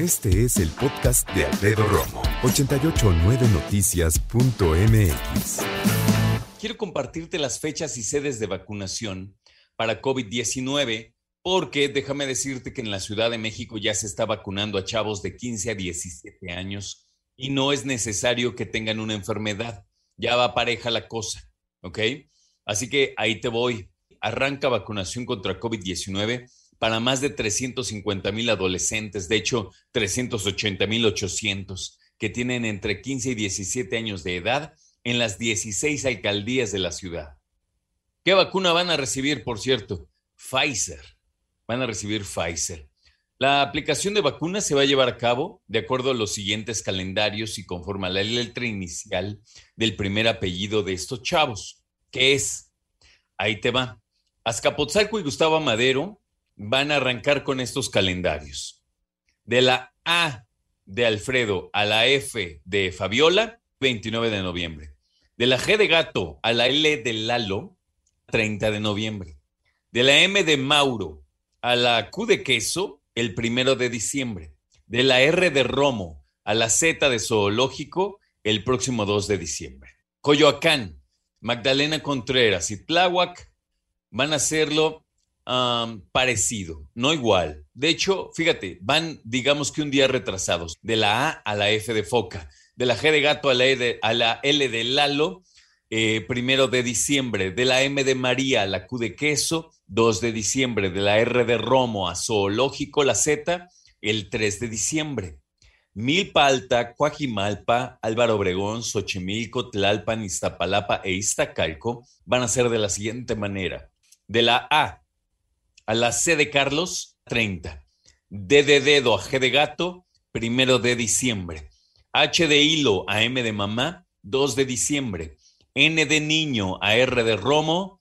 Este es el podcast de Alfredo Romo, 889noticias.mx. Quiero compartirte las fechas y sedes de vacunación para COVID-19 porque déjame decirte que en la Ciudad de México ya se está vacunando a chavos de 15 a 17 años y no es necesario que tengan una enfermedad. Ya va pareja la cosa, ¿ok? Así que ahí te voy. Arranca vacunación contra COVID-19 para más de 350 mil adolescentes, de hecho 380 mil 800, que tienen entre 15 y 17 años de edad en las 16 alcaldías de la ciudad. ¿Qué vacuna van a recibir, por cierto? Pfizer. Van a recibir Pfizer. La aplicación de vacunas se va a llevar a cabo de acuerdo a los siguientes calendarios y conforme a la letra inicial del primer apellido de estos chavos, que es, ahí te va, Azcapotzalco y Gustavo Madero van a arrancar con estos calendarios. De la A de Alfredo a la F de Fabiola, 29 de noviembre. De la G de Gato a la L de Lalo, 30 de noviembre. De la M de Mauro a la Q de Queso, el primero de diciembre. De la R de Romo a la Z de Zoológico el próximo 2 de diciembre. Coyoacán, Magdalena Contreras y Tláhuac van a hacerlo parecido, no igual. De hecho, fíjate, van, digamos que un día retrasados, de la A a la F de Foca, de la G de Gato a la, e L de Lalo, eh, primero de diciembre, de la M de María a la Q de Queso, 2 de diciembre, de la R de Romo a Zoológico, la Z, el 3 de diciembre. Milpa Alta, Coajimalpa, Álvaro Obregón, Xochimilco, Tlalpan, Iztapalapa e Iztacalco van a ser de la siguiente manera. De la A a la C de Carlos, 30. D de dedo a G de gato, primero de diciembre. H de hilo a M de mamá, 2 de diciembre. N de niño a R de Romo,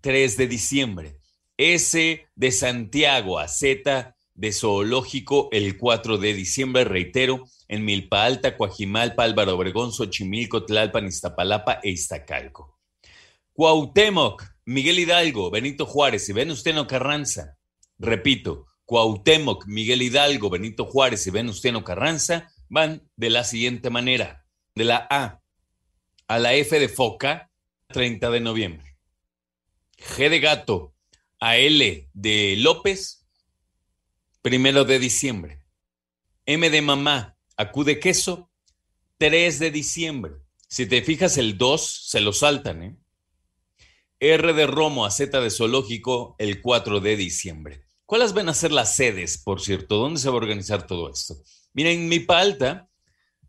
3 de diciembre. S de Santiago a Z de Zoológico el 4 de diciembre, reitero, en Milpa Alta, Coajimalpa, Álvaro Obregón, Xochimilco, Tlalpan, Iztapalapa e Iztacalco. Cuauhtémoc, Miguel Hidalgo, Benito Juárez y Venustiano Carranza. Repito, Cuauhtémoc, Miguel Hidalgo, Benito Juárez y Venustiano Carranza van de la siguiente manera. De la A a la F de foca, 30 de noviembre. G de gato, a L de López, primero de diciembre. M de mamá, a Q de queso, 3 de diciembre. Si te fijas, el 2 se lo saltan, ¿eh? R de Romo a Z de Zoológico, el 4 de diciembre. ¿Cuáles van a ser las sedes, por cierto? ¿Dónde se va a organizar todo esto? Miren, mi palta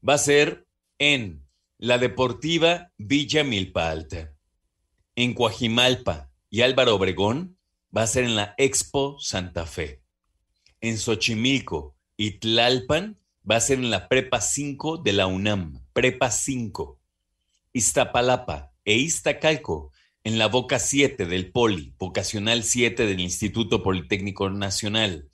va a ser en la Deportiva Villa Milpa Alta, en Coajimalpa y Álvaro Obregón, va a ser en la Expo Santa Fe. En Xochimilco y Tlalpan va a ser en la Prepa 5 de la UNAM, Prepa 5. Iztapalapa e Iztacalco en la Boca 7 del Poli, Vocacional 7 del Instituto Politécnico Nacional.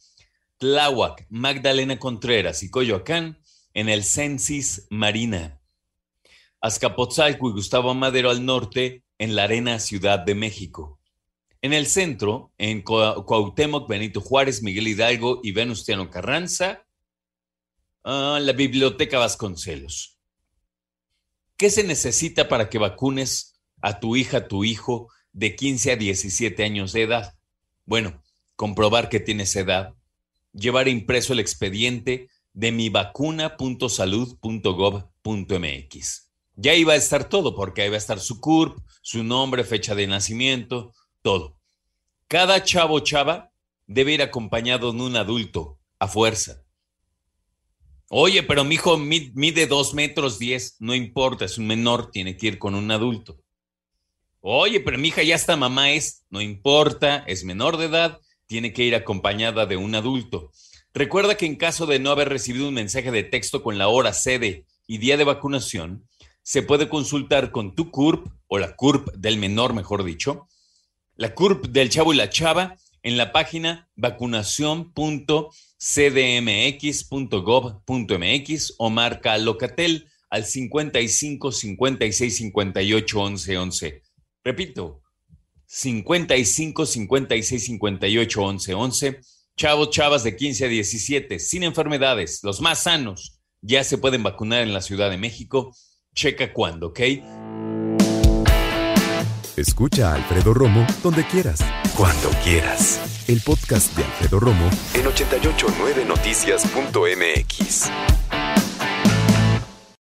Tláhuac, Magdalena Contreras y Coyoacán en el Censis Marina. Azcapotzalco y Gustavo Madero al norte en la Arena Ciudad de México. En el centro, en Cuauhtémoc, Benito Juárez, Miguel Hidalgo y Venustiano Carranza, ah, la Biblioteca Vasconcelos. ¿Qué se necesita para que vacunes a tu hija, tu hijo de 15 a 17 años de edad? Bueno, comprobar que tienes edad, llevar impreso el expediente de mivacuna.salud.gov.mx. Ya iba a estar todo, porque ahí va a estar su CURP, su nombre, fecha de nacimiento, todo. Cada chavo chava debe ir acompañado de un adulto, a fuerza. Oye, pero mi hijo mide dos metros diez, no importa, es un menor, tiene que ir con un adulto. Oye, pero mi hija ya está mamá es, no importa, es menor de edad, tiene que ir acompañada de un adulto. Recuerda que en caso de no haber recibido un mensaje de texto con la hora, sede y día de vacunación, se puede consultar con tu CURP o la CURP del menor, mejor dicho, la CURP del Chavo y la Chava en la página vacunación.cdmx.gov.mx o marca Locatel al 55 56 58 11 11. Repito, 55 56 58 11 11 chavos, chavas de 15 a 17, sin enfermedades, los más sanos, ya se pueden vacunar en la Ciudad de México. Checa cuándo, ¿ok? Escucha a Alfredo Romo donde quieras. Cuando quieras. El podcast de Alfredo Romo en 889noticias.mx.